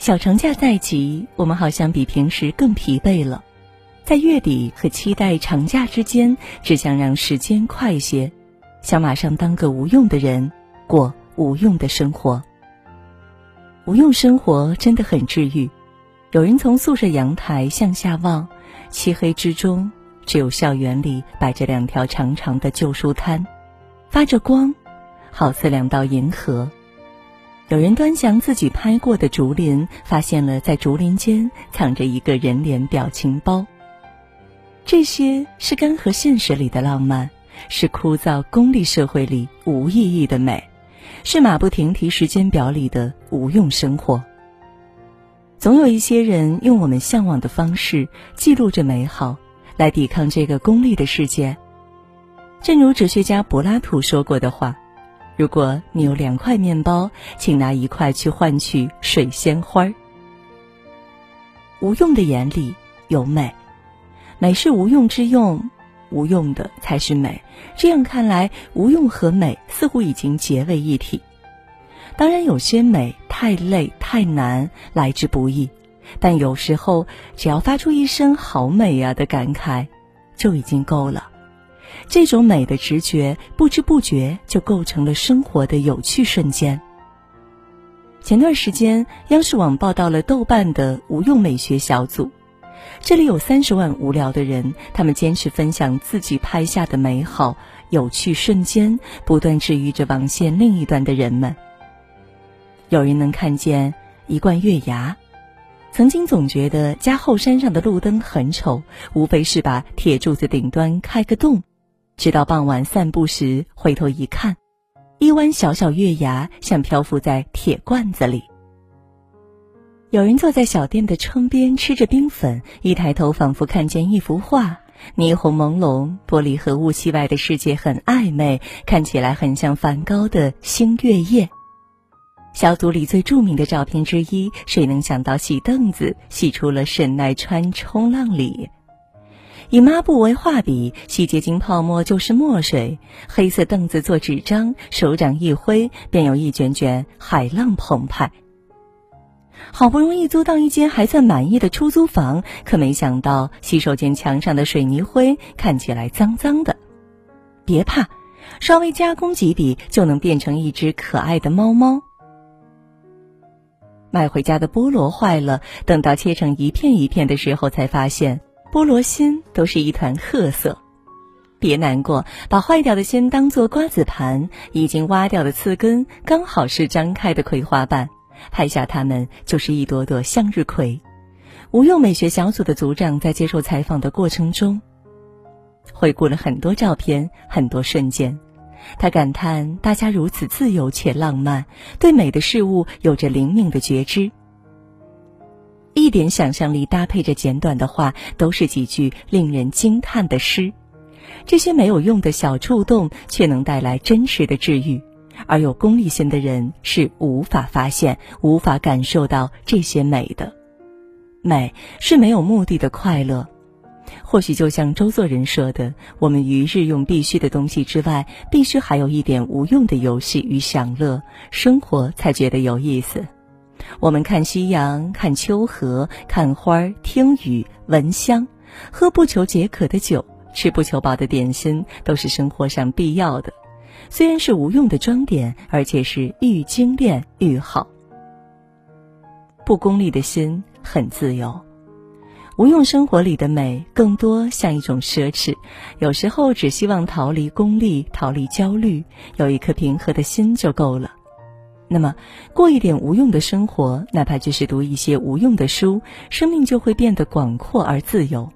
小长假在即，我们好像比平时更疲惫了。在月底和期待长假之间，只想让时间快些，想马上当个无用的人，过无用的生活。无用生活真的很治愈。有人从宿舍阳台向下望，漆黑之中，只有校园里摆着两条长长的旧书摊，发着光，好似两道银河。有人端详自己拍过的竹林，发现了在竹林间藏着一个人脸表情包。这些是干涸现实里的浪漫，是枯燥功利社会里无意义的美，是马不停蹄时间表里的无用生活。总有一些人用我们向往的方式记录着美好，来抵抗这个功利的世界。正如哲学家柏拉图说过的话。如果你有两块面包，请拿一块去换取水仙花儿。无用的眼里有美，美是无用之用，无用的才是美。这样看来，无用和美似乎已经结为一体。当然，有些美太累太难，来之不易，但有时候只要发出一声“好美呀”的感慨，就已经够了。这种美的直觉，不知不觉就构成了生活的有趣瞬间。前段时间，央视网报道了豆瓣的无用美学小组，这里有三十万无聊的人，他们坚持分享自己拍下的美好有趣瞬间，不断治愈着网线另一端的人们。有人能看见一罐月牙，曾经总觉得家后山上的路灯很丑，无非是把铁柱子顶端开个洞。直到傍晚散步时，回头一看，一弯小小月牙像漂浮在铁罐子里。有人坐在小店的窗边吃着冰粉，一抬头仿佛看见一幅画，霓虹朦胧，玻璃和雾气外的世界很暧昧，看起来很像梵高的《星月夜》。小组里最著名的照片之一，谁能想到洗凳子洗出了沈奈川冲浪里？以抹布为画笔，洗洁精泡沫就是墨水。黑色凳子做纸张，手掌一挥，便有一卷卷海浪澎湃。好不容易租到一间还算满意的出租房，可没想到洗手间墙上的水泥灰看起来脏脏的。别怕，稍微加工几笔就能变成一只可爱的猫猫。买回家的菠萝坏了，等到切成一片一片的时候，才发现。菠萝心都是一团褐色，别难过，把坏掉的心当做瓜子盘，已经挖掉的刺根刚好是张开的葵花瓣，拍下它们就是一朵朵向日葵。无用美学小组的组长在接受采访的过程中，回顾了很多照片，很多瞬间，他感叹大家如此自由且浪漫，对美的事物有着灵敏的觉知。一点想象力搭配着简短的话，都是几句令人惊叹的诗。这些没有用的小触动，却能带来真实的治愈。而有功利心的人是无法发现、无法感受到这些美的。美是没有目的的快乐。或许就像周作人说的：“我们于日用必须的东西之外，必须还有一点无用的游戏与享乐，生活才觉得有意思。”我们看夕阳，看秋荷，看花儿，听雨，闻香，喝不求解渴的酒，吃不求饱的点心，都是生活上必要的。虽然是无用的装点，而且是愈精炼愈好。不功利的心很自由，无用生活里的美更多像一种奢侈。有时候只希望逃离功利，逃离焦虑，有一颗平和的心就够了。那么，过一点无用的生活，哪怕只是读一些无用的书，生命就会变得广阔而自由。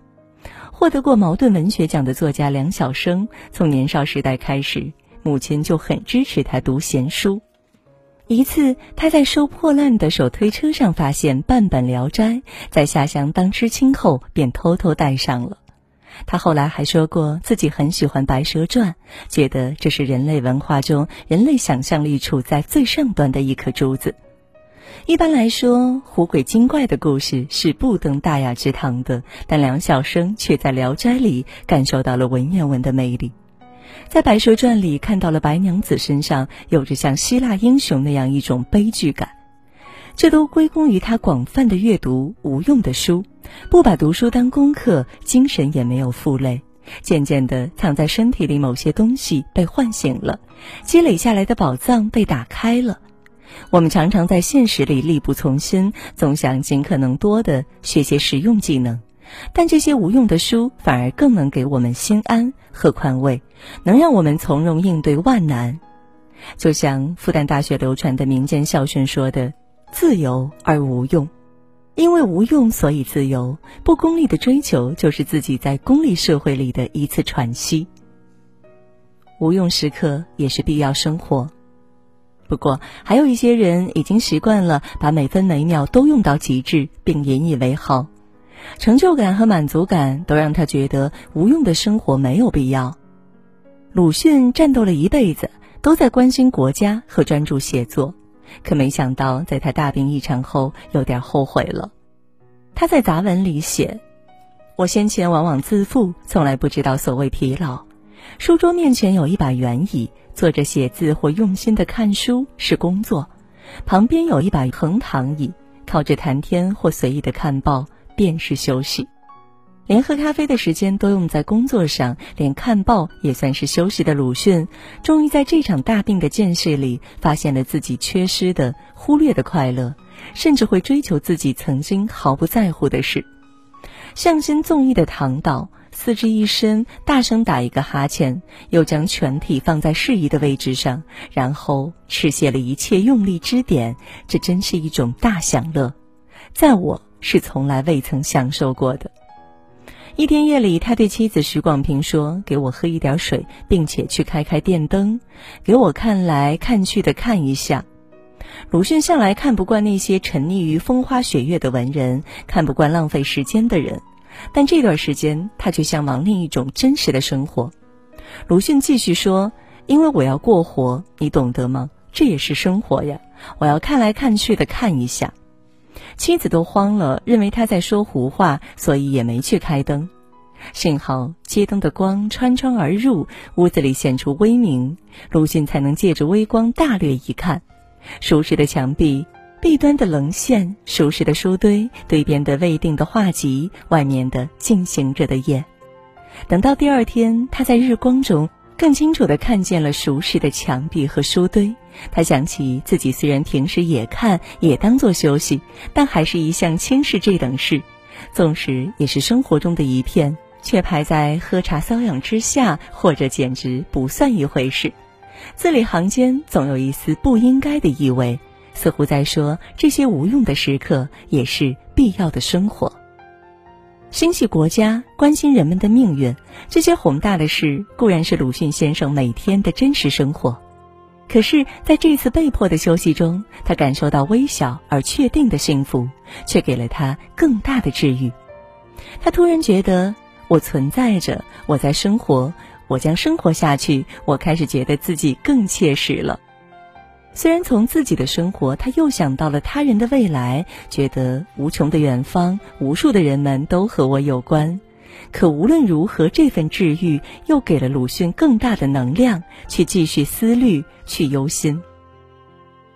获得过茅盾文学奖的作家梁晓声，从年少时代开始，母亲就很支持他读闲书。一次，他在收破烂的手推车上发现半本《聊斋》，在下乡当知青后，便偷偷带上了。他后来还说过，自己很喜欢《白蛇传》，觉得这是人类文化中人类想象力处在最上端的一颗珠子。一般来说，狐鬼精怪的故事是不登大雅之堂的，但梁晓声却在《聊斋》里感受到了文言文的魅力，在《白蛇传》里看到了白娘子身上有着像希腊英雄那样一种悲剧感。这都归功于他广泛的阅读无用的书，不把读书当功课，精神也没有负累。渐渐的，藏在身体里某些东西被唤醒了，积累下来的宝藏被打开了。我们常常在现实里力不从心，总想尽可能多的学些实用技能，但这些无用的书反而更能给我们心安和宽慰，能让我们从容应对万难。就像复旦大学流传的民间校训说的：“自由而无用，因为无用，所以自由。不功利的追求，就是自己在功利社会里的一次喘息。无用时刻也是必要生活。不过，还有一些人已经习惯了把每分每秒都用到极致，并引以为豪，成就感和满足感都让他觉得无用的生活没有必要。鲁迅战斗了一辈子。都在关心国家和专注写作，可没想到在他大病一场后，有点后悔了。他在杂文里写：“我先前往往自负，从来不知道所谓疲劳。书桌面前有一把圆椅，坐着写字或用心的看书是工作；旁边有一把横躺椅，靠着谈天或随意的看报便是休息。”连喝咖啡的时间都用在工作上，连看报也算是休息的鲁迅，终于在这场大病的见识里，发现了自己缺失的、忽略的快乐，甚至会追求自己曾经毫不在乎的事。向心纵意的躺倒，四肢一伸，大声打一个哈欠，又将全体放在适宜的位置上，然后吃卸了一切用力支点，这真是一种大享乐，在我是从来未曾享受过的。一天夜里，他对妻子徐广平说：“给我喝一点水，并且去开开电灯，给我看来看去的看一下。”鲁迅向来看不惯那些沉溺于风花雪月的文人，看不惯浪费时间的人，但这段时间他却向往另一种真实的生活。鲁迅继续说：“因为我要过活，你懂得吗？这也是生活呀！我要看来看去的看一下。”妻子都慌了，认为他在说胡话，所以也没去开灯。幸好街灯的光穿窗而入，屋子里显出微明，鲁迅才能借着微光大略一看：熟识的墙壁，壁端的棱线，熟识的书堆，堆边的未定的画集，外面的进行着的夜。等到第二天，他在日光中。更清楚地看见了熟识的墙壁和书堆，他想起自己虽然平时也看，也当作休息，但还是一向轻视这等事，纵使也是生活中的一片，却排在喝茶搔痒之下，或者简直不算一回事。字里行间总有一丝不应该的意味，似乎在说这些无用的时刻也是必要的生活。心系国家，关心人们的命运，这些宏大的事固然是鲁迅先生每天的真实生活。可是，在这次被迫的休息中，他感受到微小而确定的幸福，却给了他更大的治愈。他突然觉得，我存在着，我在生活，我将生活下去。我开始觉得自己更切实了。虽然从自己的生活，他又想到了他人的未来，觉得无穷的远方，无数的人们都和我有关。可无论如何，这份治愈又给了鲁迅更大的能量，去继续思虑，去忧心。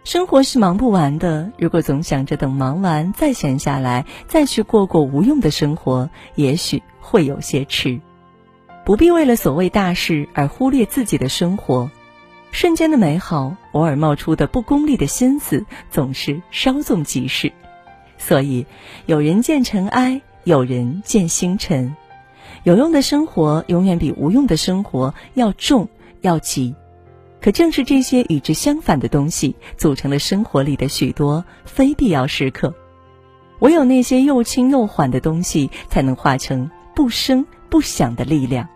生活是忙不完的，如果总想着等忙完再闲下来，再去过过无用的生活，也许会有些迟。不必为了所谓大事而忽略自己的生活。瞬间的美好，偶尔冒出的不功利的心思，总是稍纵即逝。所以，有人见尘埃，有人见星辰。有用的生活永远比无用的生活要重要急。可正是这些与之相反的东西，组成了生活里的许多非必要时刻。唯有那些又轻又缓的东西，才能化成不声不响的力量。